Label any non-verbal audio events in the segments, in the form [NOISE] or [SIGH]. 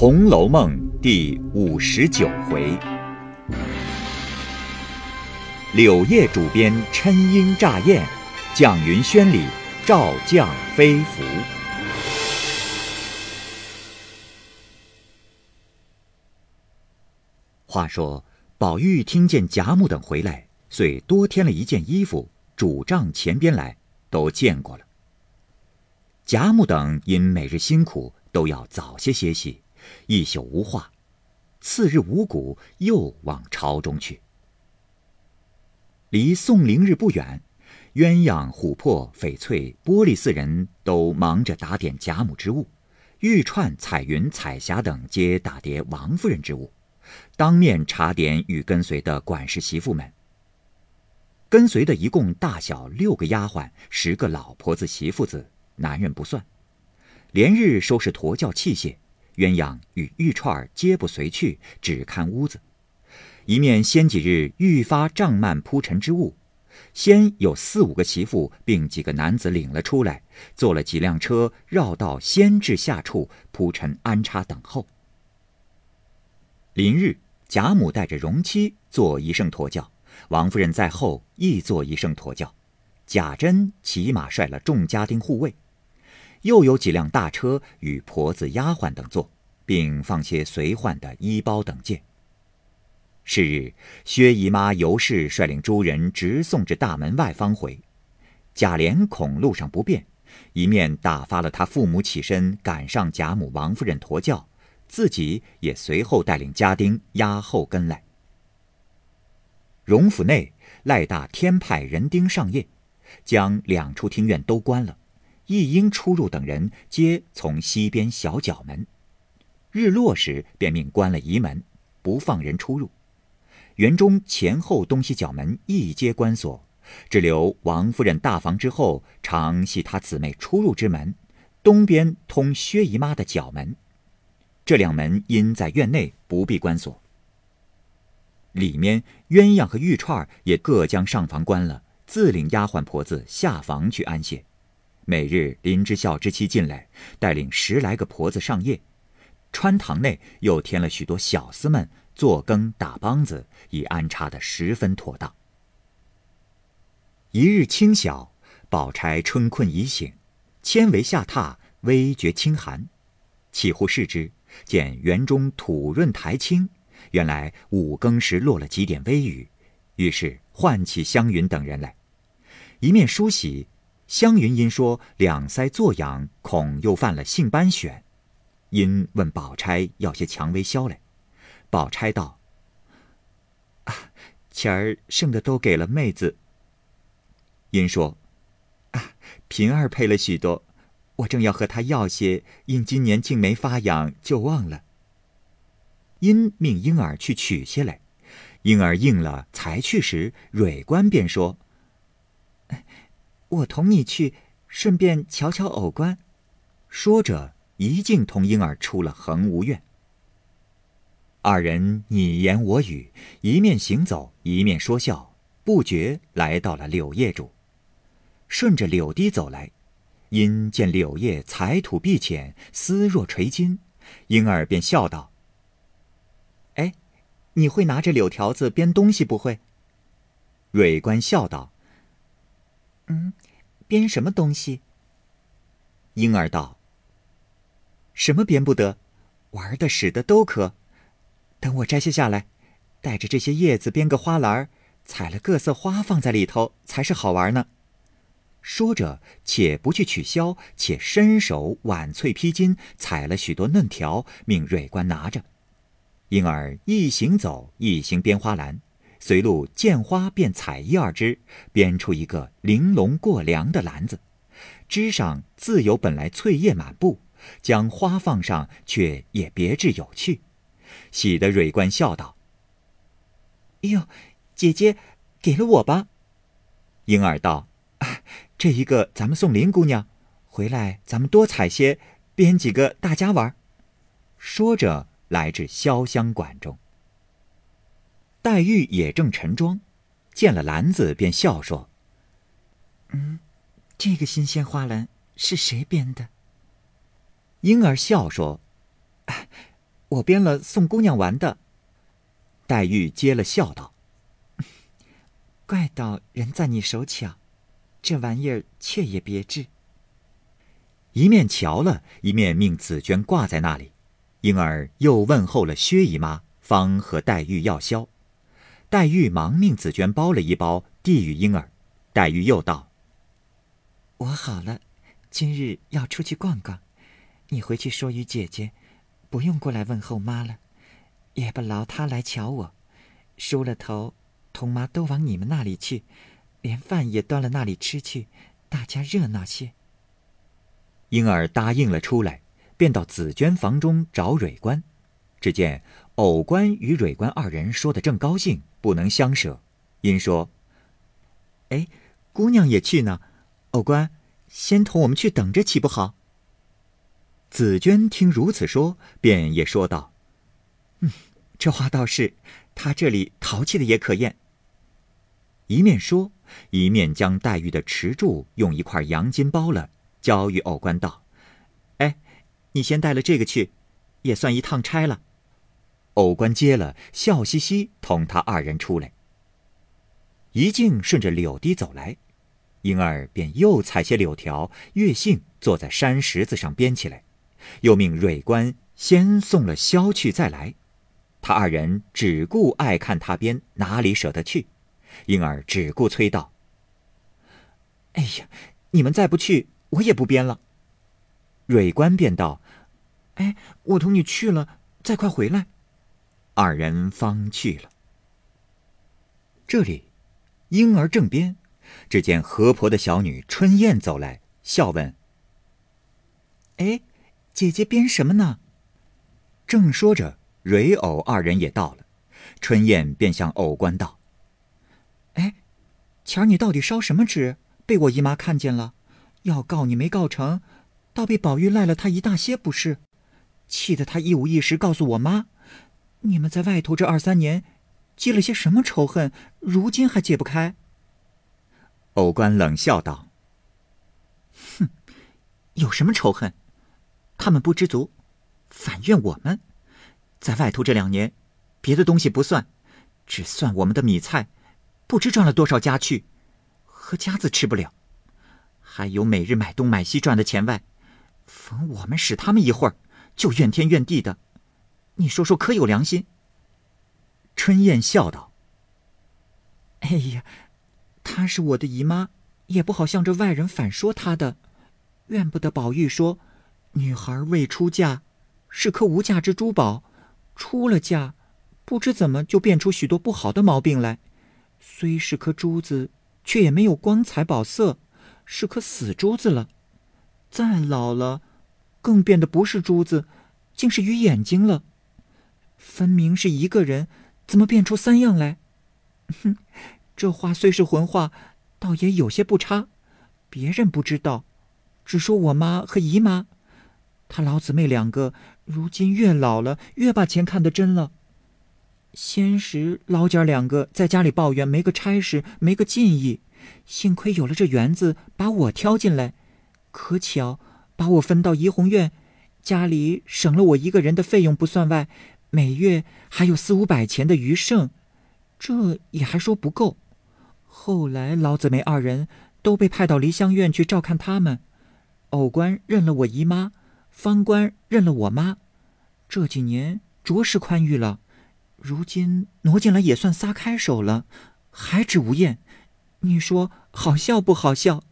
红楼梦》第五十九回，柳叶主编嗔鹰乍燕，蒋云轩里赵将飞服。话说，宝玉听见贾母等回来，遂多添了一件衣服，主帐前边来，都见过了。贾母等因每日辛苦，都要早些歇息。一宿无话，次日五谷又往朝中去。离宋灵日不远，鸳鸯、琥珀、翡翠、玻璃四人都忙着打点贾母之物，玉串、彩云、彩霞等皆打叠王夫人之物，当面查点与跟随的管事媳妇们。跟随的一共大小六个丫鬟，十个老婆子、媳妇子，男人不算，连日收拾驼轿器械。鸳鸯与玉串皆不随去，只看屋子。一面先几日愈发帐幔铺陈之物，先有四五个媳妇并几个男子领了出来，坐了几辆车，绕到先至下处铺陈安插等候。临日，贾母带着荣妻坐一圣驼轿，王夫人在后亦坐一圣驼轿，贾珍骑马率了众家丁护卫。又有几辆大车与婆子、丫鬟等坐，并放些随换的衣包等件。是日，薛姨妈尤氏率领诸人直送至大门外方回。贾琏恐路上不便，一面打发了他父母起身赶上贾母、王夫人驮轿，自己也随后带领家丁押后跟来。荣府内赖大天派人丁上夜，将两处厅院都关了。一应出入等人皆从西边小角门，日落时便命关了仪门，不放人出入。园中前后东西角门一皆关锁，只留王夫人大房之后常系她姊妹出入之门，东边通薛姨妈的角门，这两门因在院内不必关锁。里面鸳鸯和玉串也各将上房关了，自领丫鬟婆子下房去安歇。每日林之孝之妻进来，带领十来个婆子上夜。穿堂内又添了许多小厮们做羹打梆子，已安插得十分妥当。一日清晓，宝钗春困已醒，纤维下榻，微觉清寒，起呼视之，见园中土润苔青，原来五更时落了几点微雨，于是唤起湘云等人来，一面梳洗。湘云因说两腮作痒，恐又犯了性斑癣，因问宝钗要些蔷薇消来。宝钗道：“啊，钱儿剩的都给了妹子。”因说：“啊，平儿配了许多，我正要和她要些，因今年竟没发痒，就忘了。”因命婴儿去取些来，婴儿应了，才去时，蕊官便说。我同你去，顺便瞧瞧偶官。说着，一径同婴儿出了恒芜院。二人你言我语，一面行走，一面说笑，不觉来到了柳叶主。顺着柳堤走来，因见柳叶彩土碧浅，丝若垂金，婴儿便笑道：“哎，你会拿着柳条子编东西不会？”蕊官笑道。嗯，编什么东西？婴儿道：“什么编不得，玩的、使的都可。等我摘些下来，带着这些叶子编个花篮，采了各色花放在里头，才是好玩呢。”说着，且不去取箫，且伸手挽翠披巾，采了许多嫩条，命蕊官拿着。因而一行走，一行编花篮。随路见花便采一二枝，编出一个玲珑过梁的篮子，枝上自有本来翠叶满布，将花放上却也别致有趣，喜得蕊官笑道：“哎呦，姐姐，给了我吧。”婴儿道：“ [LAUGHS] 这一个咱们送林姑娘，回来咱们多采些，编几个大家玩。”说着来至潇湘馆中。黛玉也正陈妆，见了篮子，便笑说：“嗯，这个新鲜花篮是谁编的？”婴儿笑说：“我编了送姑娘玩的。黛玉接了笑道：“怪道人在你手巧，这玩意儿却也别致。”一面瞧了一面命紫鹃挂在那里，婴儿又问候了薛姨妈，方和黛玉要消。黛玉忙命紫鹃包了一包，递与婴儿。黛玉又道：“我好了，今日要出去逛逛，你回去说与姐姐，不用过来问候妈了，也不劳她来瞧我。梳了头，同妈都往你们那里去，连饭也端了那里吃去，大家热闹些。”婴儿答应了出来，便到紫鹃房中找蕊官。只见藕官与蕊官二人说的正高兴，不能相舍，因说：“哎，姑娘也去呢，藕官，先同我们去等着，岂不好？”紫鹃听如此说，便也说道：“嗯，这话倒是，他这里淘气的也可厌。”一面说，一面将黛玉的池柱用一块羊筋包了，交与藕官道：“哎，你先带了这个去，也算一趟差了。”藕官接了，笑嘻嘻同他二人出来。一径顺着柳堤走来，婴儿便又采些柳条，月杏坐在山石子上编起来，又命蕊官先送了箫去再来。他二人只顾爱看他编，哪里舍得去？婴儿只顾催道：“哎呀，你们再不去，我也不编了。”蕊官便道：“哎，我同你去了，再快回来。”二人方去了。这里，婴儿正编，只见河婆的小女春燕走来，笑问：“哎，姐姐编什么呢？”正说着，蕊藕二人也到了，春燕便向藕官道：“哎，前儿你到底烧什么纸？被我姨妈看见了，要告你没告成，倒被宝玉赖了他一大些，不是？气得他一五一十告诉我妈。”你们在外头这二三年，积了些什么仇恨？如今还解不开。藕官冷笑道：“哼，有什么仇恨？他们不知足，反怨我们。在外头这两年，别的东西不算，只算我们的米菜，不知赚了多少家去，和家子吃不了。还有每日买东买西赚的钱外，逢我们使他们一会儿，就怨天怨地的。”你说说，可有良心？春燕笑道：“哎呀，她是我的姨妈，也不好向着外人反说她的。怨不得宝玉说，女孩未出嫁，是颗无价之珠宝；出了嫁，不知怎么就变出许多不好的毛病来。虽是颗珠子，却也没有光彩宝色，是颗死珠子了。再老了，更变得不是珠子，竟是鱼眼睛了。”分明是一个人，怎么变出三样来？哼，这话虽是混话，倒也有些不差。别人不知道，只说我妈和姨妈，他老姊妹两个，如今越老了，越把钱看得真了。先时老姐儿两个在家里抱怨没个差事，没个进意，幸亏有了这园子，把我挑进来，可巧把我分到怡红院，家里省了我一个人的费用不算外。每月还有四五百钱的余剩，这也还说不够。后来老姊妹二人都被派到梨香院去照看他们，偶官认了我姨妈，方官认了我妈。这几年着实宽裕了，如今挪进来也算撒开手了，还指无厌。你说好笑不好笑？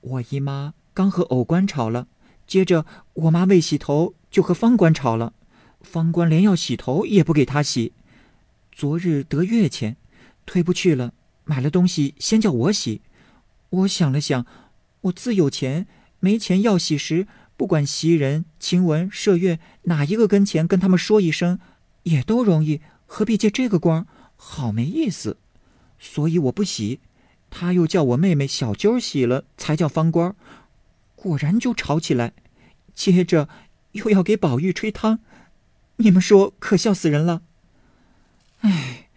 我姨妈刚和藕官吵了，接着我妈未洗头就和方官吵了。方官连要洗头也不给她洗，昨日得月钱，推不去了，买了东西先叫我洗。我想了想，我自有钱，没钱要洗时，不管袭人、晴雯、麝月哪一个跟前跟他们说一声，也都容易，何必借这个光？好没意思。所以我不洗，他又叫我妹妹小揪洗了，才叫方官。果然就吵起来，接着又要给宝玉吹汤。你们说可笑死人了！哎，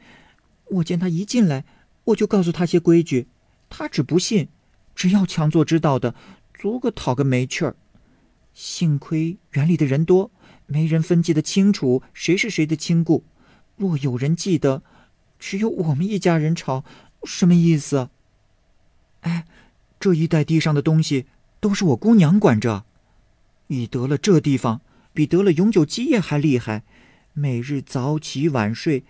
我见他一进来，我就告诉他些规矩，他只不信，只要强作知道的，足个讨个没趣儿。幸亏园里的人多，没人分记得清楚谁是谁的亲故。若有人记得，只有我们一家人吵，什么意思？哎，这一带地上的东西都是我姑娘管着。你得了这地方，比得了永久基业还厉害。每日早起晚睡，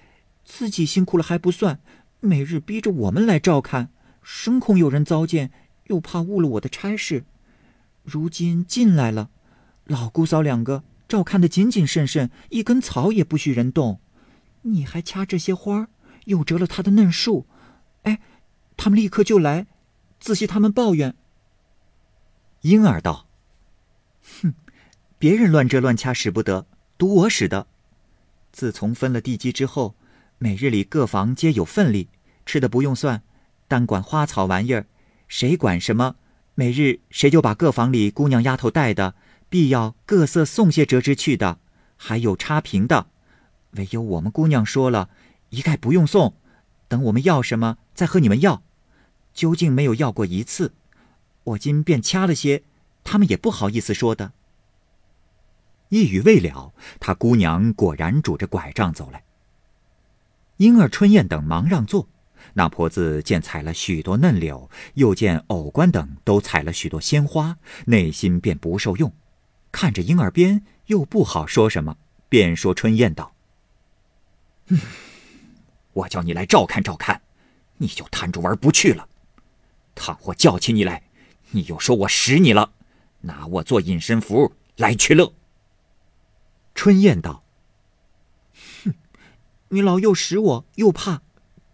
自己辛苦了还不算，每日逼着我们来照看，生恐有人糟践，又怕误了我的差事。如今进来了，老姑嫂两个照看得谨谨慎慎，一根草也不许人动。你还掐这些花，又折了他的嫩树。哎，他们立刻就来，仔细他们抱怨。婴儿道：“哼，别人乱折乱掐使不得，独我使得。自从分了地基之后，每日里各房皆有份例，吃的不用算，单管花草玩意儿，谁管什么？每日谁就把各房里姑娘丫头带的，必要各色送些折枝去的，还有插瓶的。唯有我们姑娘说了，一概不用送，等我们要什么再和你们要。究竟没有要过一次。”我今便掐了些，他们也不好意思说的。一语未了，他姑娘果然拄着拐杖走来。婴儿、春燕等忙让座。那婆子见采了许多嫩柳，又见藕官等都采了许多鲜花，内心便不受用。看着婴儿边，又不好说什么，便说春燕道：“嗯，我叫你来照看照看，你就贪着玩不去了。倘或叫起你来。”你又说我使你了，拿我做隐身符来取乐。春燕道：“哼，你老又使我又怕，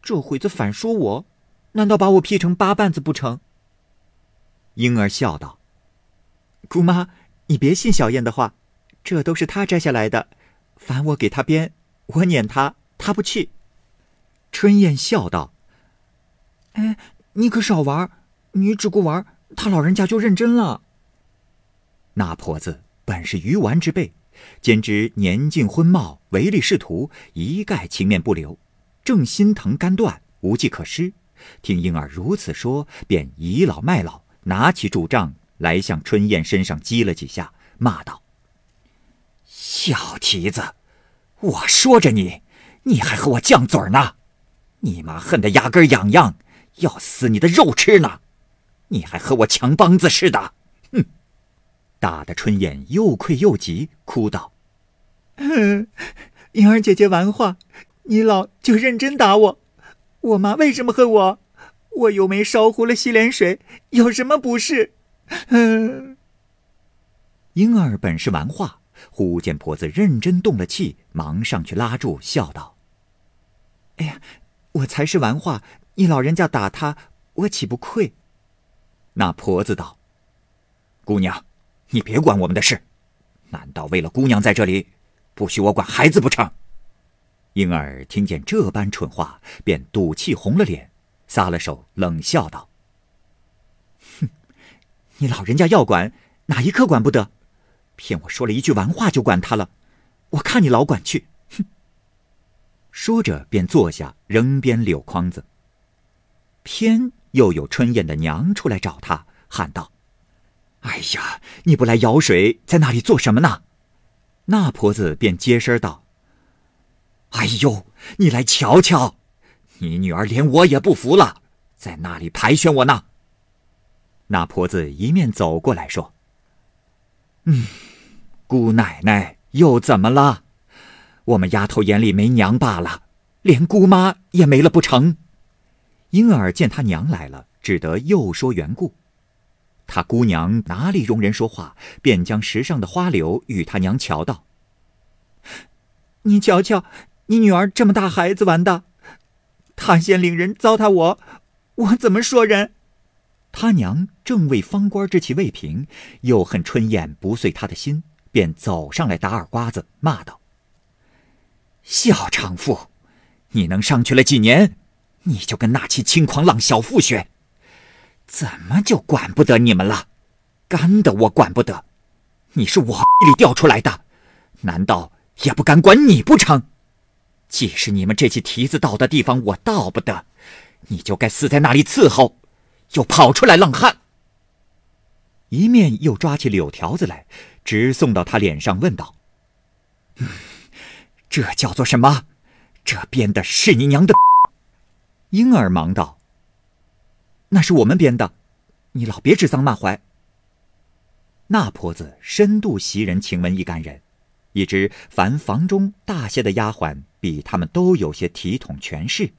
这会子反说我，难道把我劈成八瓣子不成？”婴儿笑道：“姑妈，你别信小燕的话，这都是她摘下来的。烦我给她编，我撵她，她不去。”春燕笑道：“哎，你可少玩，你只顾玩。”他老人家就认真了。那婆子本是鱼丸之辈，兼之年近婚貌，唯利是图，一概情面不留，正心疼肝断，无计可施。听婴儿如此说，便倚老卖老，拿起拄杖来向春燕身上击了几下，骂道：“小蹄子，我说着你，你还和我犟嘴呢！你妈恨得牙根痒痒，要撕你的肉吃呢！”你还和我强梆子似的，哼！打得春燕又愧又急，哭道：“莹儿姐姐玩话，你老就认真打我。我妈为什么恨我？我又没烧糊了洗脸水，有什么不是？” [LAUGHS] 婴儿本是玩话，忽见婆子认真动了气，忙上去拉住，笑道：“哎呀，我才是玩话，你老人家打他，我岂不愧？”那婆子道：“姑娘，你别管我们的事，难道为了姑娘在这里，不许我管孩子不成？”婴儿听见这般蠢话，便赌气红了脸，撒了手，冷笑道：“，你老人家要管，哪一刻管不得？骗我说了一句玩话就管他了，我看你老管去！”哼。说着便坐下，扔边柳筐子。偏。又有春燕的娘出来找他，喊道：“哎呀，你不来舀水，在那里做什么呢？”那婆子便接声道：“哎呦，你来瞧瞧，你女儿连我也不服了，在那里排旋我呢。”那婆子一面走过来说：“嗯，姑奶奶又怎么了？我们丫头眼里没娘罢了，连姑妈也没了不成？”婴儿见他娘来了，只得又说缘故。他姑娘哪里容人说话，便将石上的花柳与他娘瞧道：“你瞧瞧，你女儿这么大孩子玩的，她先领人糟蹋我，我怎么说人？”他娘正为方官之气未平，又恨春燕不遂他的心，便走上来打耳瓜子，骂道：“小娼妇，你能上去了几年？”你就跟那起轻狂浪小妇学，怎么就管不得你们了？干的我管不得，你是我里掉出来的，难道也不敢管你不成？既是你们这起蹄子到的地方我到不得，你就该死在那里伺候，又跑出来浪汉。一面又抓起柳条子来，直送到他脸上，问道：“这叫做什么？这编的是你娘的！”婴儿忙道：“那是我们编的，你老别指桑骂槐。”那婆子深度袭人晴雯一干人，已知凡房中大些的丫鬟比他们都有些体统权势，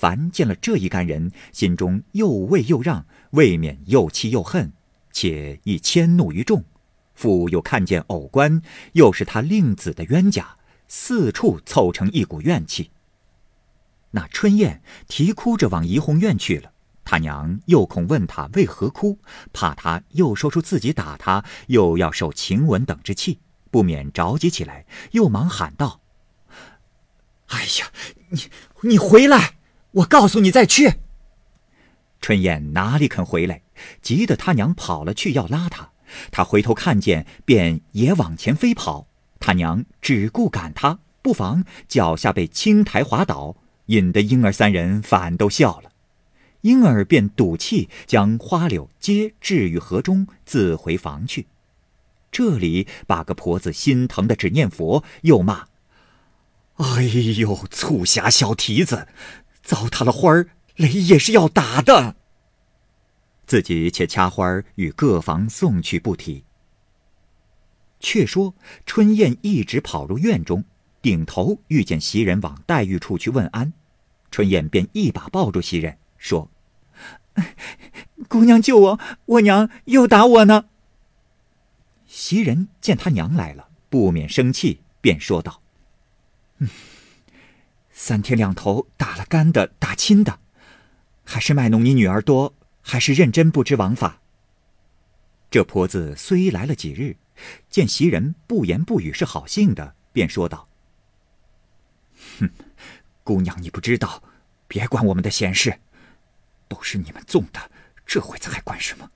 凡见了这一干人，心中又畏又让，未免又气又恨，且亦迁怒于众。复又看见偶官又是他令子的冤家，四处凑成一股怨气。那春燕啼哭着往怡红院去了。他娘又恐问他为何哭，怕他又说出自己打他，又要受晴雯等之气，不免着急起来，又忙喊道：“哎呀，你你回来！我告诉你再去。”春燕哪里肯回来，急得他娘跑了去要拉他，他回头看见，便也往前飞跑。他娘只顾赶他，不妨脚下被青苔滑倒，引得婴儿三人反都笑了。婴儿便赌气将花柳皆置于河中，自回房去。这里把个婆子心疼的只念佛，又骂：“哎呦，促狭小蹄子，糟蹋了花儿，雷也是要打的。”自己且掐花儿与各房送去不提。却说春燕一直跑入院中，顶头遇见袭人往黛玉处去问安，春燕便一把抱住袭人。说：“ [LAUGHS] 姑娘救我，我娘又打我呢。”袭人见他娘来了，不免生气，便说道：“嗯，[LAUGHS] 三天两头打了干的，打亲的，还是卖弄你女儿多，还是认真不知王法？”这婆子虽来了几日，见袭人不言不语是好性的，便说道：“哼，姑娘你不知道，别管我们的闲事。”都是你们纵的，这会子还管什么？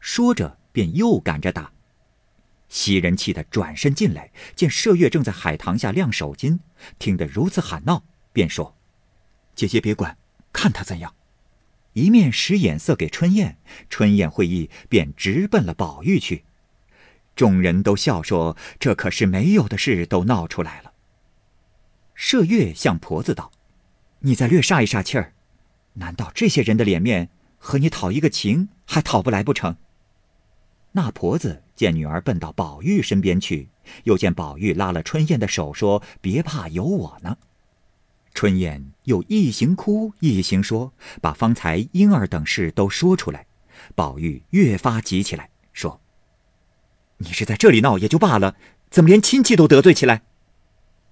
说着，便又赶着打。袭人气得转身进来，见麝月正在海棠下晾手巾，听得如此喊闹，便说：“姐姐别管，看他怎样。”一面使眼色给春燕，春燕会意，便直奔了宝玉去。众人都笑说：“这可是没有的事都闹出来了。”麝月向婆子道：“你再略煞一煞气儿。”难道这些人的脸面和你讨一个情还讨不来不成？那婆子见女儿奔到宝玉身边去，又见宝玉拉了春燕的手，说：“别怕，有我呢。”春燕又一行哭一行说，把方才婴儿等事都说出来。宝玉越发急起来，说：“你是在这里闹也就罢了，怎么连亲戚都得罪起来？”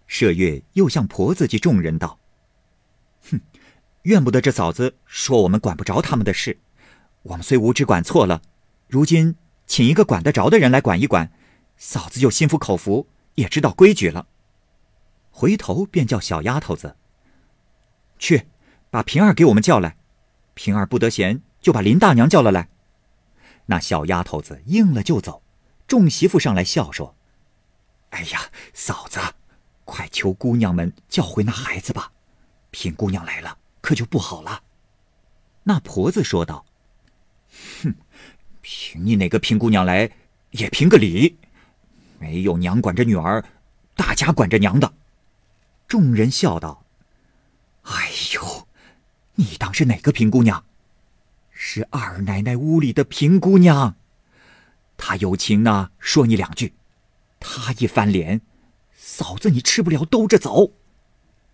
麝月又向婆子及众人道：“哼。”怨不得这嫂子说我们管不着他们的事，我们虽无知管错了，如今请一个管得着的人来管一管，嫂子就心服口服，也知道规矩了。回头便叫小丫头子去，把平儿给我们叫来。平儿不得闲，就把林大娘叫了来。那小丫头子应了就走，众媳妇上来笑说：“哎呀，嫂子，快求姑娘们叫回那孩子吧，平姑娘来了。”可就不好了。那婆子说道：“哼，凭你哪个平姑娘来，也评个理。没有娘管着女儿，大家管着娘的。”众人笑道：“哎呦，你当是哪个平姑娘？是二奶奶屋里的平姑娘。她有情呢，说你两句；她一翻脸，嫂子你吃不了兜着走。”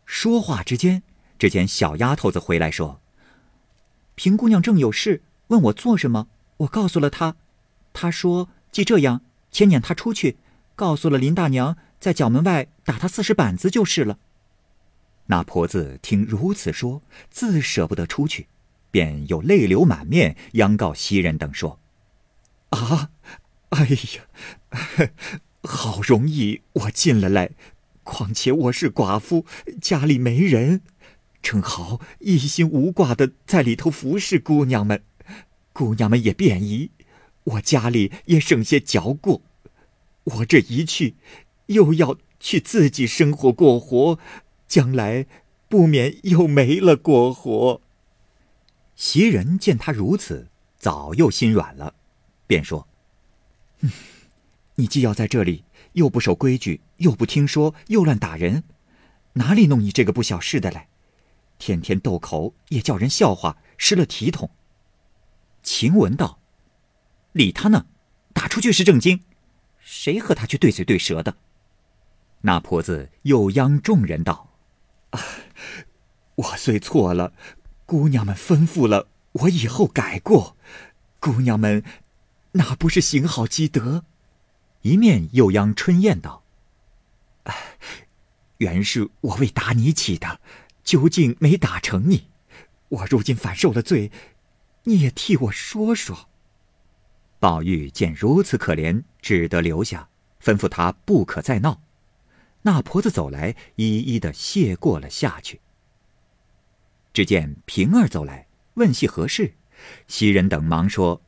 说话之间。只见小丫头子回来说：“平姑娘正有事问我做什么，我告诉了他，他说既这样，且撵他出去，告诉了林大娘，在角门外打他四十板子就是了。”那婆子听如此说，自舍不得出去，便又泪流满面，央告袭人等说：“啊，哎呀，好容易我进了来，况且我是寡妇，家里没人。”正好一心无挂的在里头服侍姑娘们，姑娘们也便宜，我家里也省些嚼过。我这一去，又要去自己生活过活，将来不免又没了过活。袭人见他如此，早又心软了，便说：“你既要在这里，又不守规矩，又不听说，又乱打人，哪里弄你这个不小事的来？天天斗口，也叫人笑话，失了体统。晴雯道：“理他呢，打出去是正经，谁和他去对嘴对舌的？”那婆子又央众人道：“啊，我虽错了，姑娘们吩咐了，我以后改过。姑娘们，那不是行好积德？”一面又央春燕道：“原是我为打你起的，究竟没打成你。我如今反受了罪，你也替我说说。”宝玉见如此可怜，只得留下，吩咐他不可再闹。那婆子走来，一一的谢过了下去。只见平儿走来，问系何事，袭人等忙说：“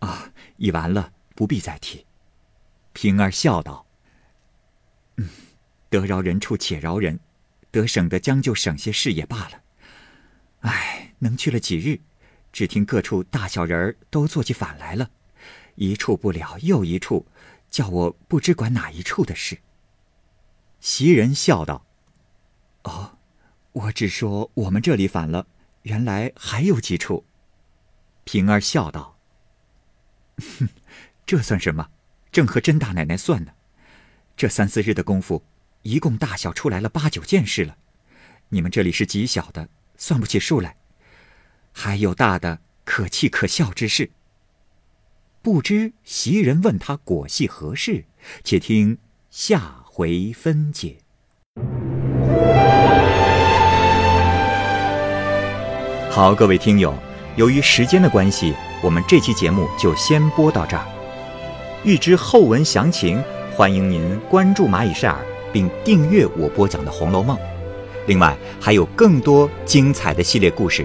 啊，已完了，不必再提。”平儿笑道：“嗯，得饶人处且饶人，得省得将就省些事也罢了。唉，能去了几日，只听各处大小人儿都做起反来了，一处不了又一处，叫我不知管哪一处的事。”袭人笑道：“哦，我只说我们这里反了，原来还有几处。”平儿笑道：“哼，这算什么？正和甄大奶奶算呢。这三四日的功夫，一共大小出来了八九件事了。你们这里是极小的，算不起数来。还有大的可气可笑之事。不知袭人问他果系何事？且听下。”回分解。好，各位听友，由于时间的关系，我们这期节目就先播到这儿。欲知后文详情，欢迎您关注蚂蚁晒尔，并订阅我播讲的《红楼梦》。另外，还有更多精彩的系列故事